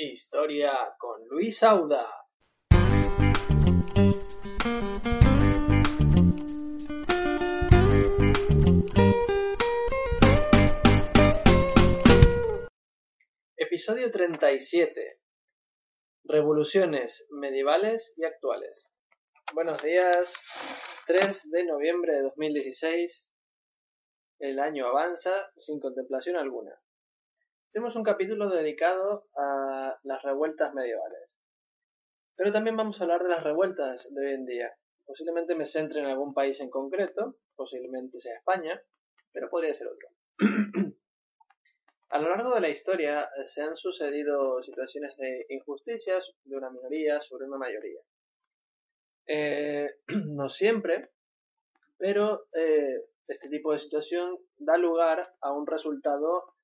Historia con Luis Auda. Episodio 37. Revoluciones medievales y actuales. Buenos días. 3 de noviembre de 2016. El año avanza sin contemplación alguna. Tenemos un capítulo dedicado a las revueltas medievales. Pero también vamos a hablar de las revueltas de hoy en día. Posiblemente me centre en algún país en concreto, posiblemente sea España, pero podría ser otro. A lo largo de la historia eh, se han sucedido situaciones de injusticias de una minoría sobre una mayoría. Eh, no siempre, pero eh, este tipo de situación da lugar a un resultado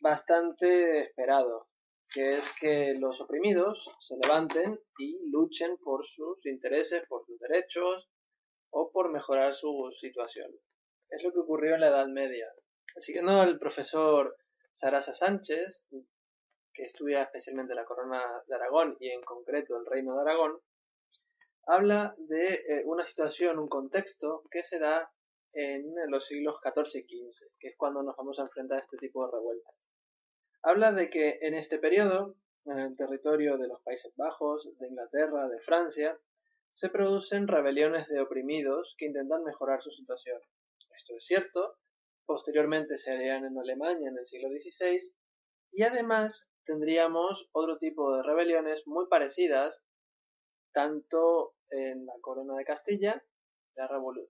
bastante esperado, que es que los oprimidos se levanten y luchen por sus intereses, por sus derechos o por mejorar su situación. Es lo que ocurrió en la Edad Media. Siguiendo al profesor Sarasa Sánchez, que estudia especialmente la corona de Aragón y en concreto el reino de Aragón, habla de eh, una situación, un contexto que se da en los siglos XIV y XV, que es cuando nos vamos a enfrentar a este tipo de revueltas. Habla de que en este periodo, en el territorio de los Países Bajos, de Inglaterra, de Francia, se producen rebeliones de oprimidos que intentan mejorar su situación. Esto es cierto, posteriormente se harían en Alemania en el siglo XVI, y además tendríamos otro tipo de rebeliones muy parecidas, tanto en la corona de Castilla, la,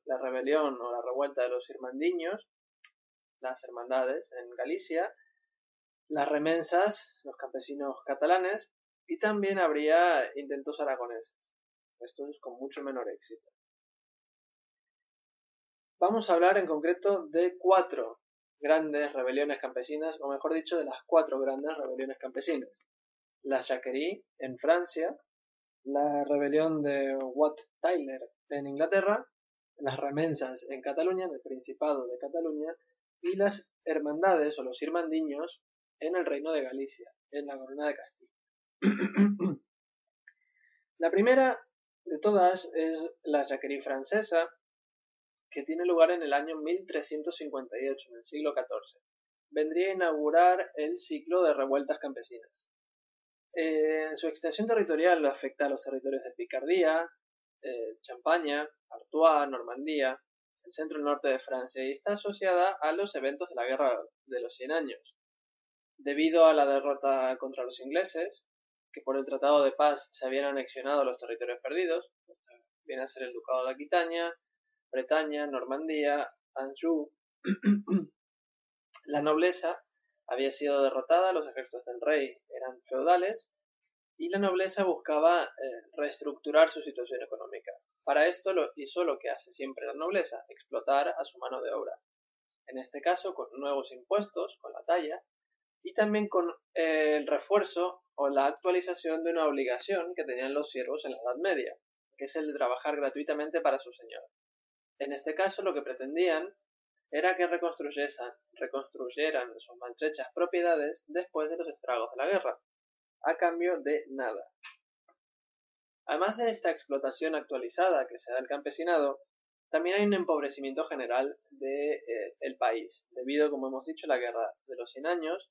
la rebelión o la revuelta de los irmandiños, las hermandades en Galicia, las remensas, los campesinos catalanes, y también habría intentos aragoneses. Estos con mucho menor éxito. Vamos a hablar en concreto de cuatro grandes rebeliones campesinas, o mejor dicho, de las cuatro grandes rebeliones campesinas. La Jacquerie en Francia, la rebelión de Wat Tyler en Inglaterra, las remensas en Cataluña, en el Principado de Cataluña, y las hermandades o los irmandiños en el Reino de Galicia, en la Corona de Castilla. la primera de todas es la Jacquerie francesa, que tiene lugar en el año 1358, en el siglo XIV. Vendría a inaugurar el ciclo de revueltas campesinas. Eh, su extensión territorial afecta a los territorios de Picardía, eh, Champaña, Artois, Normandía, el centro y norte de Francia y está asociada a los eventos de la Guerra de los Cien Años. Debido a la derrota contra los ingleses, que por el Tratado de Paz se habían anexionado los territorios perdidos, viene a ser el Ducado de Aquitania, Bretaña, Normandía, Anjou. la nobleza había sido derrotada, los ejércitos del rey eran feudales y la nobleza buscaba eh, reestructurar su situación económica. Para esto lo hizo lo que hace siempre la nobleza, explotar a su mano de obra. En este caso con nuevos impuestos, con la talla, y también con eh, el refuerzo o la actualización de una obligación que tenían los siervos en la Edad Media, que es el de trabajar gratuitamente para su señor. En este caso lo que pretendían era que reconstruyeran sus maltrechas propiedades después de los estragos de la guerra, a cambio de nada. Además de esta explotación actualizada que se da al campesinado, también hay un empobrecimiento general del de, eh, país, debido, como hemos dicho, a la guerra de los 100 años,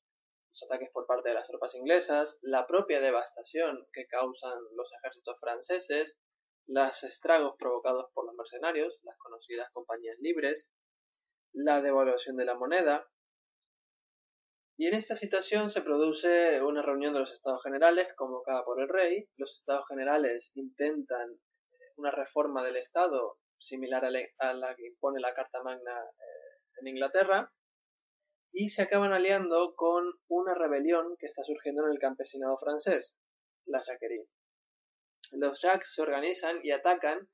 los ataques por parte de las tropas inglesas, la propia devastación que causan los ejércitos franceses, los estragos provocados por los mercenarios, las conocidas compañías libres, la devaluación de la moneda. Y en esta situación se produce una reunión de los estados generales convocada por el rey. Los estados generales intentan eh, una reforma del estado similar a la que impone la Carta Magna eh, en Inglaterra. Y se acaban aliando con una rebelión que está surgiendo en el campesinado francés, la Jacquerie. Los Jacques se organizan y atacan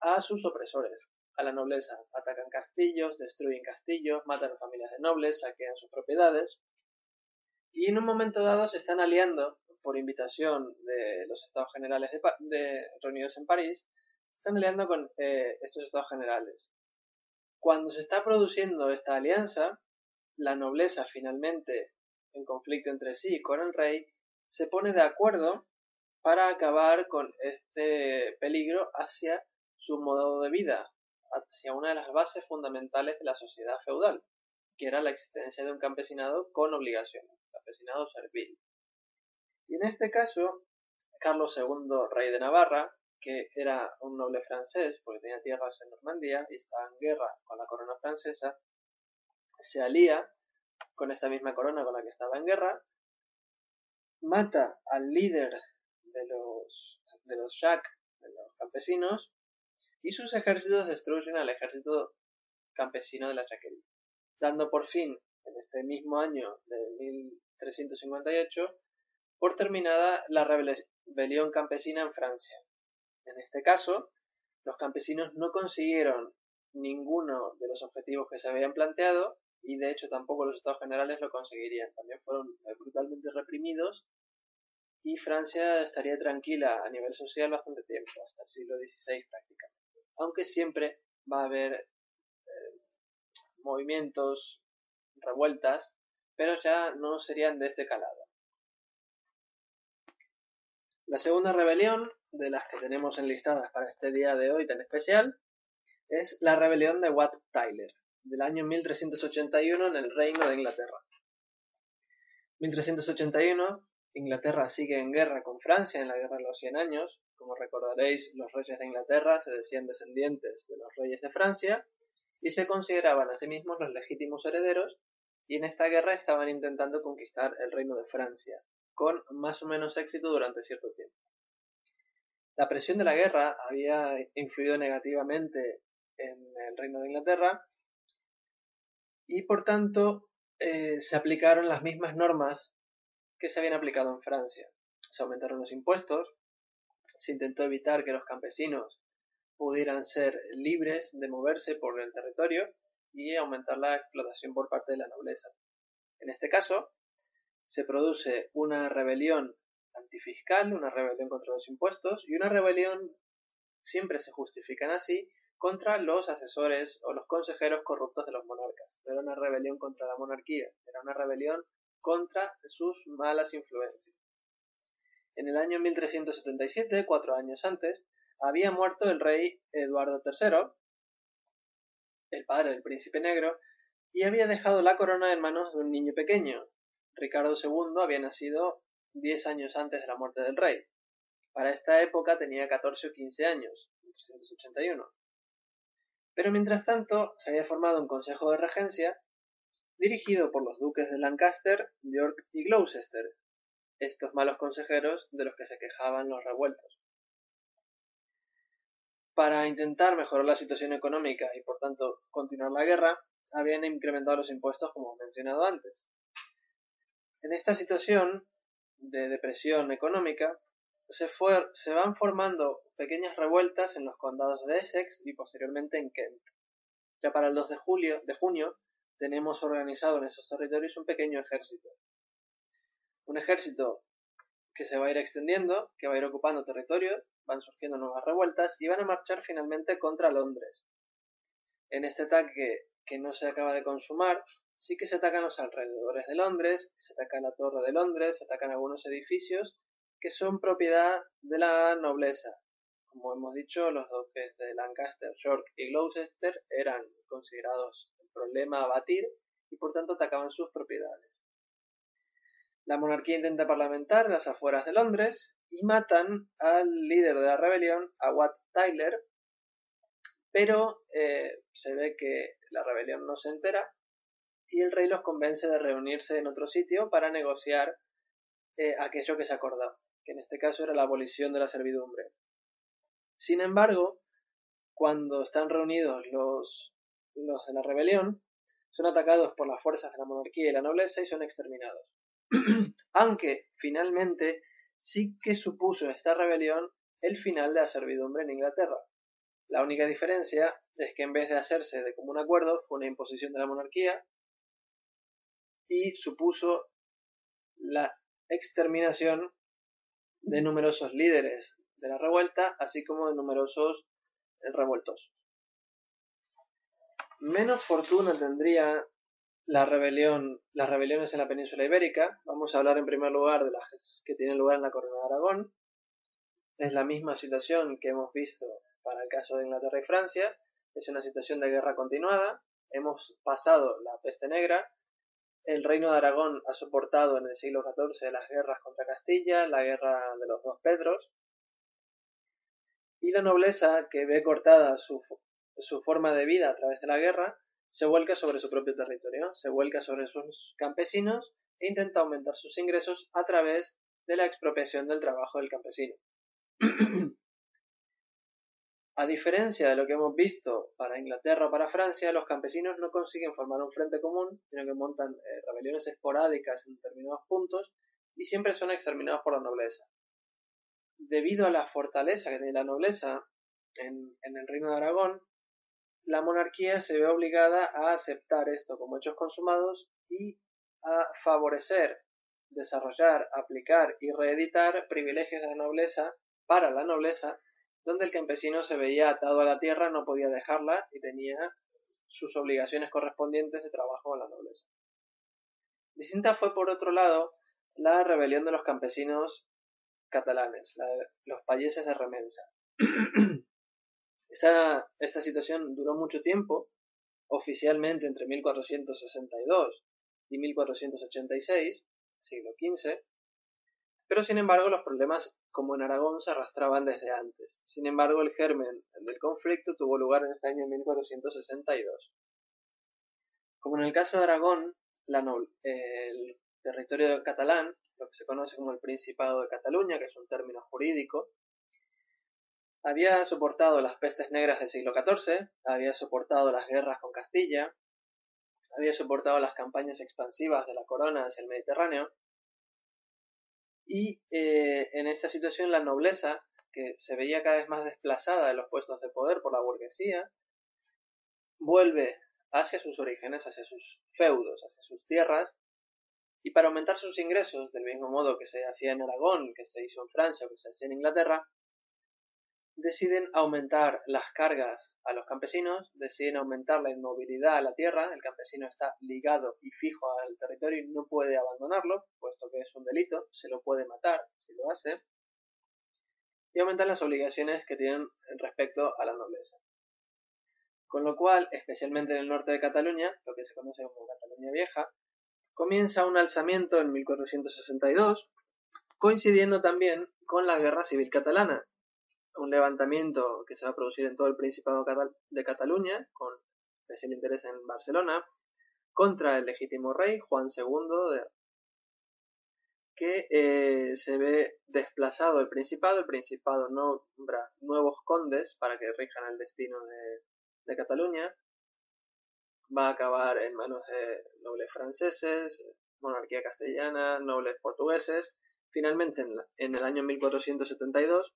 a sus opresores, a la nobleza. Atacan castillos, destruyen castillos, matan a familias de nobles, saquean sus propiedades. Y en un momento dado se están aliando, por invitación de los estados generales reunidos en París, se están aliando con eh, estos estados generales. Cuando se está produciendo esta alianza, la nobleza finalmente, en conflicto entre sí con el rey, se pone de acuerdo para acabar con este peligro hacia su modo de vida, hacia una de las bases fundamentales de la sociedad feudal, que era la existencia de un campesinado con obligaciones, campesinado servil. Y en este caso, Carlos II, rey de Navarra, que era un noble francés, porque tenía tierras en Normandía y estaba en guerra con la corona francesa, se alía con esta misma corona con la que estaba en guerra, mata al líder de los, de los Jacques, de los campesinos, y sus ejércitos destruyen al ejército campesino de la Jacquerie, dando por fin, en este mismo año de 1358, por terminada la rebelión campesina en Francia. En este caso, los campesinos no consiguieron ninguno de los objetivos que se habían planteado y de hecho tampoco los estados generales lo conseguirían. También fueron brutalmente reprimidos y Francia estaría tranquila a nivel social bastante tiempo, hasta el siglo XVI prácticamente aunque siempre va a haber eh, movimientos, revueltas, pero ya no serían de este calado. La segunda rebelión, de las que tenemos enlistadas para este día de hoy tan especial, es la rebelión de Wat Tyler, del año 1381 en el Reino de Inglaterra. 1381, Inglaterra sigue en guerra con Francia en la Guerra de los Cien Años, como recordaréis, los reyes de Inglaterra se decían descendientes de los reyes de Francia y se consideraban a sí mismos los legítimos herederos y en esta guerra estaban intentando conquistar el reino de Francia, con más o menos éxito durante cierto tiempo. La presión de la guerra había influido negativamente en el reino de Inglaterra y por tanto eh, se aplicaron las mismas normas que se habían aplicado en Francia. Se aumentaron los impuestos, se intentó evitar que los campesinos pudieran ser libres de moverse por el territorio y aumentar la explotación por parte de la nobleza. En este caso, se produce una rebelión antifiscal, una rebelión contra los impuestos y una rebelión, siempre se justifican así, contra los asesores o los consejeros corruptos de los monarcas. No era una rebelión contra la monarquía, era una rebelión contra sus malas influencias. En el año 1377, cuatro años antes, había muerto el rey Eduardo III, el padre del príncipe negro, y había dejado la corona en manos de un niño pequeño. Ricardo II había nacido diez años antes de la muerte del rey. Para esta época tenía 14 o 15 años, 1381. Pero mientras tanto se había formado un consejo de regencia dirigido por los duques de Lancaster, York y Gloucester, estos malos consejeros de los que se quejaban los revueltos. Para intentar mejorar la situación económica y por tanto continuar la guerra, habían incrementado los impuestos como mencionado antes. En esta situación de depresión económica, se, van formando pequeñas revueltas en los condados de Essex y posteriormente en Kent. Ya para el 2 de, julio, de junio tenemos organizado en esos territorios un pequeño ejército, un ejército que se va a ir extendiendo, que va a ir ocupando territorios, van surgiendo nuevas revueltas y van a marchar finalmente contra Londres. En este ataque que no se acaba de consumar, sí que se atacan los alrededores de Londres, se ataca la Torre de Londres, se atacan algunos edificios que son propiedad de la nobleza. Como hemos dicho, los duques de Lancaster, York y Gloucester eran considerados el problema a batir y por tanto atacaban sus propiedades. La monarquía intenta parlamentar en las afueras de Londres y matan al líder de la rebelión, a Wat Tyler, pero eh, se ve que la rebelión no se entera y el rey los convence de reunirse en otro sitio para negociar eh, aquello que se acordó, que en este caso era la abolición de la servidumbre. Sin embargo, cuando están reunidos los, los de la rebelión, son atacados por las fuerzas de la monarquía y la nobleza y son exterminados. Aunque finalmente sí que supuso esta rebelión el final de la servidumbre en Inglaterra. La única diferencia es que en vez de hacerse de común acuerdo fue una imposición de la monarquía y supuso la exterminación de numerosos líderes de la revuelta, así como de numerosos revueltos. Menos fortuna tendría la rebelión, las rebeliones en la península ibérica. Vamos a hablar en primer lugar de las que tienen lugar en la corona de Aragón. Es la misma situación que hemos visto para el caso de Inglaterra y Francia. Es una situación de guerra continuada. Hemos pasado la peste negra. El reino de Aragón ha soportado en el siglo XIV las guerras contra Castilla, la guerra de los dos Pedros. Y la nobleza, que ve cortada su, forma de vida a través de la guerra, se vuelca sobre su propio territorio, se vuelca sobre sus campesinos e intenta aumentar sus ingresos a través de la expropiación del trabajo del campesino. a diferencia de lo que hemos visto para Inglaterra o para Francia, los campesinos no consiguen formar un frente común, sino que montan eh, rebeliones esporádicas en determinados puntos y siempre son exterminados por la nobleza. Debido a la fortaleza que tiene la nobleza en el reino de Aragón, la monarquía se ve obligada a aceptar esto como hechos consumados y a favorecer, desarrollar, aplicar y reeditar privilegios de la nobleza para la nobleza, donde el campesino se veía atado a la tierra, no podía dejarla y tenía sus obligaciones correspondientes de trabajo con la nobleza. Distinta fue, por otro lado, la rebelión de los campesinos catalanes, los payeses de Remensa. Esta, esta situación duró mucho tiempo, oficialmente entre 1462 y 1486, siglo XV, pero sin embargo los problemas como en Aragón se arrastraban desde antes. Sin embargo, el germen del conflicto tuvo lugar en este año 1462. Como en el caso de Aragón, el territorio catalán, lo que se conoce como el Principado de Cataluña, que es un término jurídico, había soportado las pestes negras del siglo XIV, había soportado las guerras con Castilla, había soportado las campañas expansivas de la corona hacia el Mediterráneo, y eh, en esta situación la nobleza, que se veía cada vez más desplazada de los puestos de poder por la burguesía, vuelve hacia sus orígenes, hacia sus feudos, hacia sus tierras, y para aumentar sus ingresos, del mismo modo que se hacía en Aragón, que se hizo en Francia o que se hacía en Inglaterra, deciden aumentar las cargas a los campesinos, deciden aumentar la inmovilidad a la tierra, el campesino está ligado y fijo al territorio y no puede abandonarlo, puesto que es un delito, se lo puede matar si lo hace, y aumentan las obligaciones que tienen respecto a la nobleza. Con lo cual, especialmente en el norte de Cataluña, lo que se conoce como Cataluña Vieja, comienza un alzamiento en 1462, coincidiendo también con la Guerra Civil Catalana, un levantamiento que se va a producir en todo el Principado de Cataluña, con especial interés en Barcelona, contra el legítimo rey Juan II, que eh, se ve desplazado el Principado. El Principado nombra nuevos condes para que rijan el destino de, Cataluña. Va a acabar en manos de nobles franceses, monarquía castellana, nobles portugueses. Finalmente, en, en el año 1472,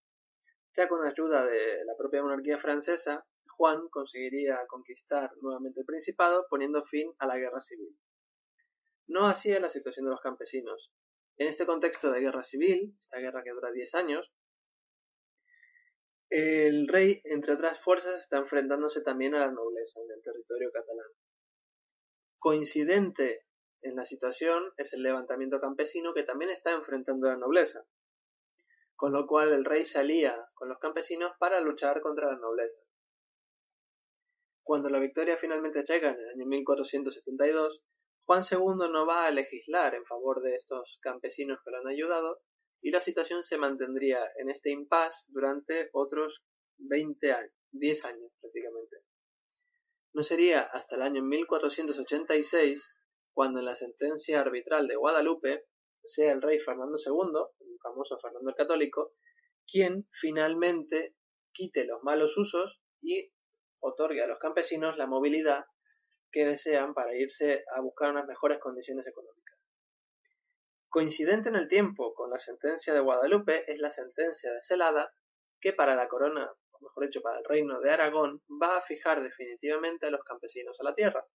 ya con ayuda de la propia monarquía francesa, Juan conseguiría conquistar nuevamente el Principado poniendo fin a la guerra civil. No así la situación de los campesinos. En este contexto de guerra civil, esta guerra que dura 10 años, el rey, entre otras fuerzas, está enfrentándose también a la nobleza en el territorio catalán. Coincidente en la situación es el levantamiento campesino que también está enfrentando a la nobleza con lo cual el rey se alía con los campesinos para luchar contra la nobleza. Cuando la victoria finalmente llega en el año 1472, Juan II no va a legislar en favor de estos campesinos que lo han ayudado y la situación se mantendría en este impasse durante otros 20 años, 10 años prácticamente. No sería hasta el año 1486 cuando en la sentencia arbitral de Guadalupe sea el rey Fernando II, el famoso Fernando el Católico, quien finalmente quite los malos usos y otorgue a los campesinos la movilidad que desean para irse a buscar unas mejores condiciones económicas. Coincidente en el tiempo con la sentencia de Guadalupe es la sentencia de Celada que para la corona, o mejor dicho, para el reino de Aragón, va a fijar definitivamente a los campesinos a la tierra.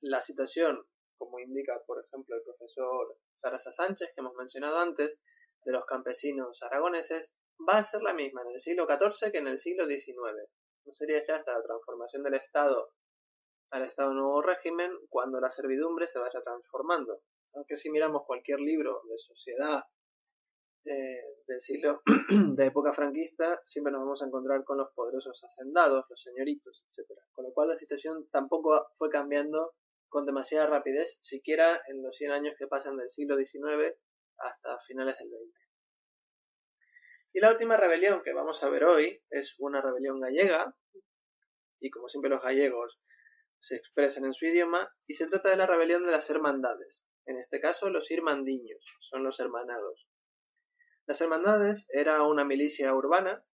La situación, como indica por ejemplo el profesor Sarasa Sánchez, que hemos mencionado antes, de los campesinos aragoneses, va a ser la misma en el siglo XIV que en el siglo XIX. No sería ya hasta la transformación del Estado al Estado Nuevo Régimen cuando la servidumbre se vaya transformando. Aunque si miramos cualquier libro de sociedad eh, del siglo de época franquista, siempre nos vamos a encontrar con los poderosos hacendados, los señoritos, etc. Con lo cual la situación tampoco fue cambiando con demasiada rapidez, siquiera en los 100 años que pasan del siglo XIX hasta finales del XX. Y la última rebelión que vamos a ver hoy es una rebelión gallega, y como siempre los gallegos se expresan en su idioma, y se trata de la rebelión de las hermandades, en este caso los irmandiños, son los hermanados. Las hermandades era una milicia urbana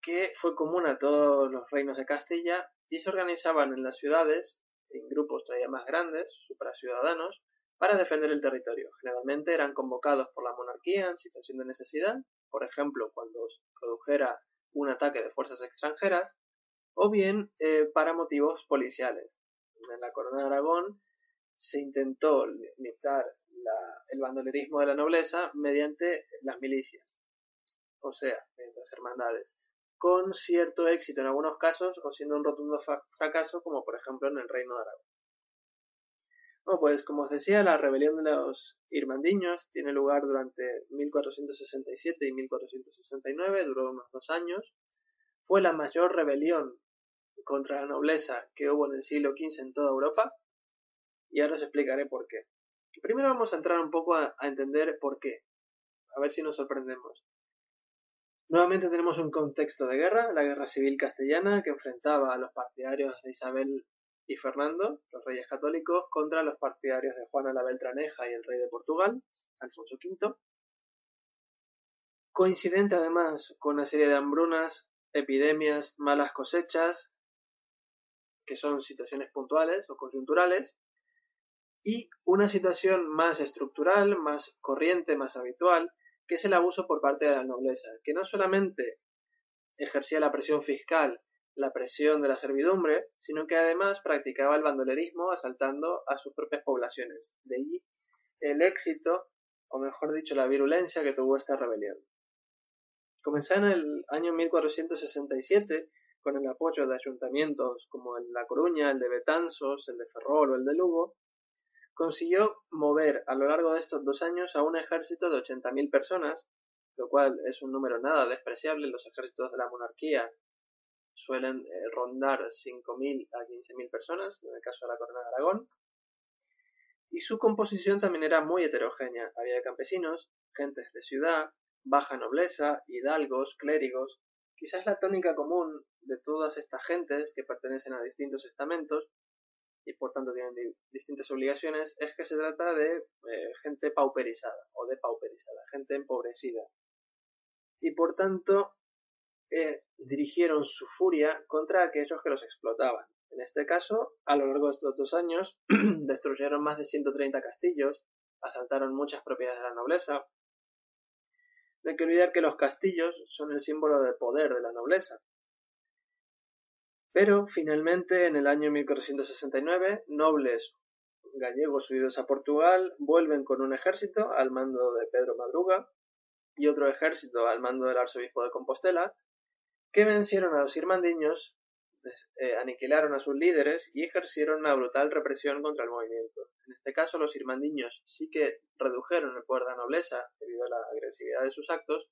que fue común a todos los reinos de Castilla y se organizaban en las ciudades en grupos todavía más grandes, supraciudadanos, para defender el territorio. Generalmente eran convocados por la monarquía en situación de necesidad, por ejemplo, cuando produjera un ataque de fuerzas extranjeras, o bien eh, para motivos policiales. En la Corona de Aragón se intentó limitar el bandolerismo de la nobleza mediante las milicias, o sea, mediante las hermandades, con cierto éxito en algunos casos o siendo un rotundo fracaso, como por ejemplo en el Reino de Aragón. Bueno, pues como os decía, la rebelión de los irmandiños tiene lugar durante 1467 y 1469, duró unos dos años. Fue la mayor rebelión contra la nobleza que hubo en el siglo XV en toda Europa, y ahora os explicaré por qué. Primero vamos a entrar un poco a, a entender por qué, a ver si nos sorprendemos. Nuevamente tenemos un contexto de guerra, la guerra civil castellana, que enfrentaba a los partidarios de Isabel y Fernando, los reyes católicos, contra los partidarios de Juana la Beltraneja y el rey de Portugal, Alfonso V. Coincidente además con una serie de hambrunas, epidemias, malas cosechas, que son situaciones puntuales o coyunturales, y una situación más estructural, más corriente, más habitual, que es el abuso por parte de la nobleza, que no solamente ejercía la presión fiscal la presión de la servidumbre, sino que además practicaba el bandolerismo asaltando a sus propias poblaciones. De allí el éxito, o mejor dicho, la virulencia que tuvo esta rebelión. Comenzó en el año 1467 con el apoyo de ayuntamientos como el de La Coruña, el de Betanzos, el de Ferrol o el de Lugo, consiguió mover a lo largo de estos dos años a un ejército de 80.000 personas, lo cual es un número nada despreciable. Los ejércitos de la monarquía suelen eh, rondar 5.000 a 15.000 personas, en el caso de la Corona de Aragón. Y su composición también era muy heterogénea. Había campesinos, gentes de ciudad, baja nobleza, hidalgos, clérigos. Quizás la tónica común de todas estas gentes que pertenecen a distintos estamentos y por tanto tienen distintas obligaciones es que se trata de eh, gente pauperizada o de pauperizada, gente empobrecida. Y por tanto eh, dirigieron su furia contra aquellos que los explotaban. En este caso, a lo largo de estos dos años, destruyeron más de 130 castillos, asaltaron muchas propiedades de la nobleza. No hay que olvidar que los castillos son el símbolo de poder de la nobleza. Pero finalmente, en el año 1469, nobles gallegos subidos a Portugal vuelven con un ejército al mando de Pedro Madruga y otro ejército al mando del arzobispo de Compostela que vencieron a los irmandiños, eh, aniquilaron a sus líderes y ejercieron una brutal represión contra el movimiento. En este caso, los irmandiños sí que redujeron el poder de la nobleza debido a la agresividad de sus actos,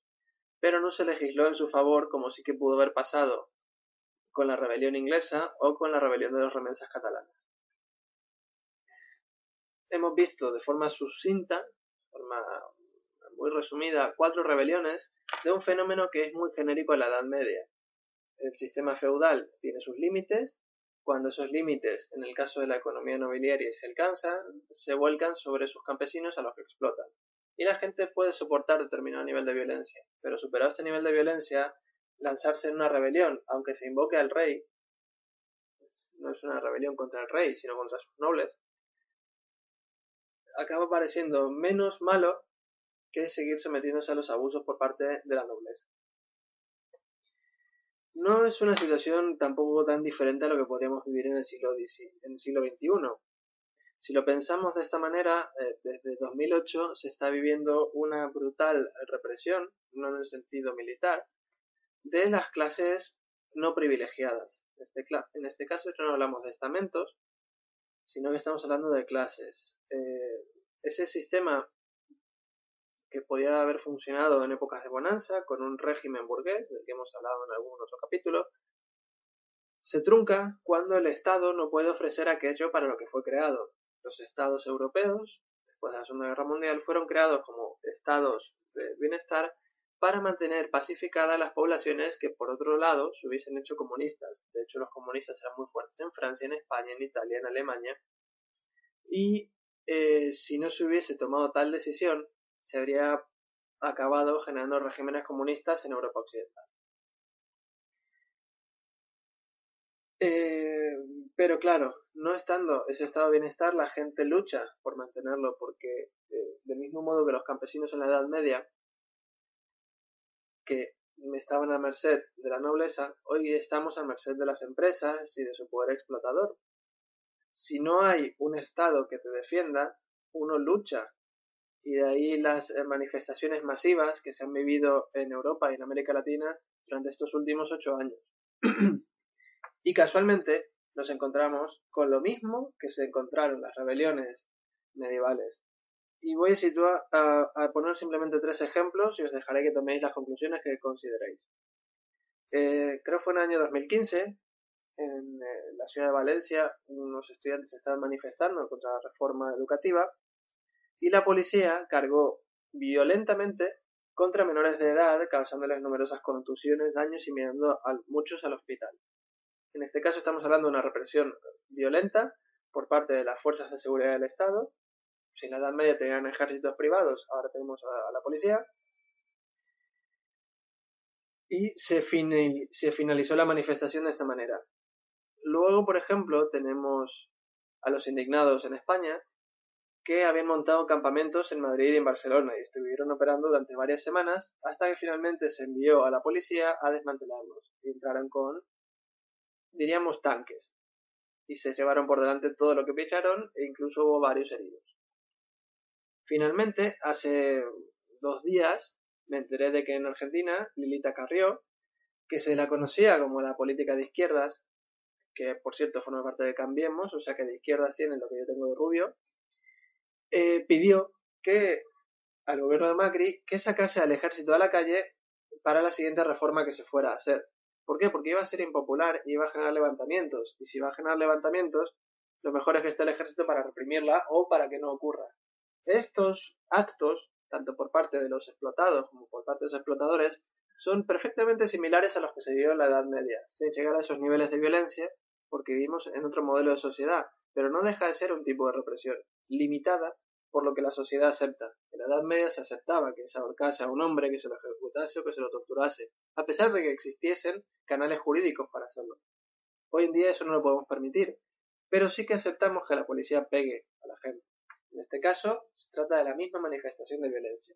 pero no se legisló en su favor como sí que pudo haber pasado con la rebelión inglesa o con la rebelión de los remensas catalanas. Hemos visto de forma sucinta, de forma muy resumida, cuatro rebeliones de un fenómeno que es muy genérico en la Edad Media el sistema feudal tiene sus límites, cuando esos límites, en el caso de la economía nobiliaria, se alcanzan, se vuelcan sobre sus campesinos a los que explotan. Y la gente puede soportar determinado nivel de violencia, pero superado este nivel de violencia, lanzarse en una rebelión, aunque se invoque al rey, no es una rebelión contra el rey, sino contra sus nobles, acaba pareciendo menos malo que seguir sometiéndose a los abusos por parte de la nobleza. No es una situación tampoco tan diferente a lo que podríamos vivir en el siglo, en el siglo XXI. Si lo pensamos de esta manera, eh, desde 2008 se está viviendo una brutal represión, no en el sentido militar, de las clases no privilegiadas. En este, en este caso no hablamos de estamentos, sino que estamos hablando de clases. Eh, ese sistema que podía haber funcionado en épocas de bonanza, con un régimen burgués, del que hemos hablado en algún otro capítulo, se trunca cuando el Estado no puede ofrecer aquello para lo que fue creado. Los Estados europeos, después de la Segunda Guerra Mundial, fueron creados como estados de bienestar para mantener pacificadas las poblaciones que por otro lado se hubiesen hecho comunistas. De hecho, los comunistas eran muy fuertes en Francia, en España, en Italia, en Alemania. Y eh, si no se hubiese tomado tal decisión, se habría acabado generando regímenes comunistas en Europa Occidental. Eh, pero claro, no estando ese estado de bienestar, la gente lucha por mantenerlo, porque eh, del mismo modo que los campesinos en la Edad Media, que estaban a merced de la nobleza, hoy estamos a merced de las empresas y de su poder explotador. Si no hay un Estado que te defienda, uno lucha y de ahí las eh, manifestaciones masivas que se han vivido en Europa y en América Latina durante estos últimos ocho años. y casualmente nos encontramos con lo mismo que se encontraron las rebeliones medievales. Y voy a, situar, a, poner simplemente tres ejemplos y os dejaré que toméis las conclusiones que consideréis. Eh, creo que fue en el año 2015, en eh, la ciudad de Valencia, unos estudiantes estaban manifestando contra la reforma educativa y la policía cargó violentamente contra menores de edad, causándoles numerosas contusiones, daños y enviando a muchos al hospital. En este caso estamos hablando de una represión violenta por parte de las fuerzas de seguridad del Estado. Si en la Edad Media tenían ejércitos privados, ahora tenemos a, la policía. Y se, finalizó la manifestación de esta manera. Luego, por ejemplo, tenemos a los indignados en España, que habían montado campamentos en Madrid y en Barcelona y estuvieron operando durante varias semanas hasta que finalmente se envió a la policía a desmantelarlos y entraron con, diríamos, tanques y se llevaron por delante todo lo que pillaron e incluso hubo varios heridos. Finalmente, hace dos días me enteré de que en Argentina Lilita Carrió, que se la conocía como la política de izquierdas, que por cierto forma parte de Cambiemos, o sea que de izquierdas tienen lo que yo tengo de rubio, eh, pidió que al gobierno de Macri que sacase al ejército a la calle para la siguiente reforma que se fuera a hacer. ¿Por qué? Porque iba a ser impopular y iba a generar levantamientos. Y si va a generar levantamientos, lo mejor es que esté el ejército para reprimirla o para que no ocurra. Estos actos, tanto por parte de los explotados como por parte de los explotadores, son perfectamente similares a los que se vivió en la Edad Media, sin llegar a esos niveles de violencia, porque vivimos en otro modelo de sociedad, pero no deja de ser un tipo de represión, limitada por lo que la sociedad acepta. En la Edad Media se aceptaba que se ahorcase a un hombre, que se lo ejecutase o que se lo torturase, a pesar de que existiesen canales jurídicos para hacerlo. Hoy en día eso no lo podemos permitir, pero sí que aceptamos que la policía pegue a la gente. En este caso, se trata de la misma manifestación de violencia.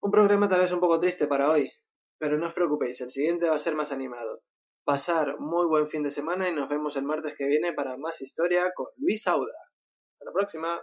Un programa tal vez un poco triste para hoy, pero no os preocupéis, el siguiente va a ser más animado. Pasar muy buen fin de semana y nos vemos el martes que viene para más historia con Luis Auda. Hasta la próxima.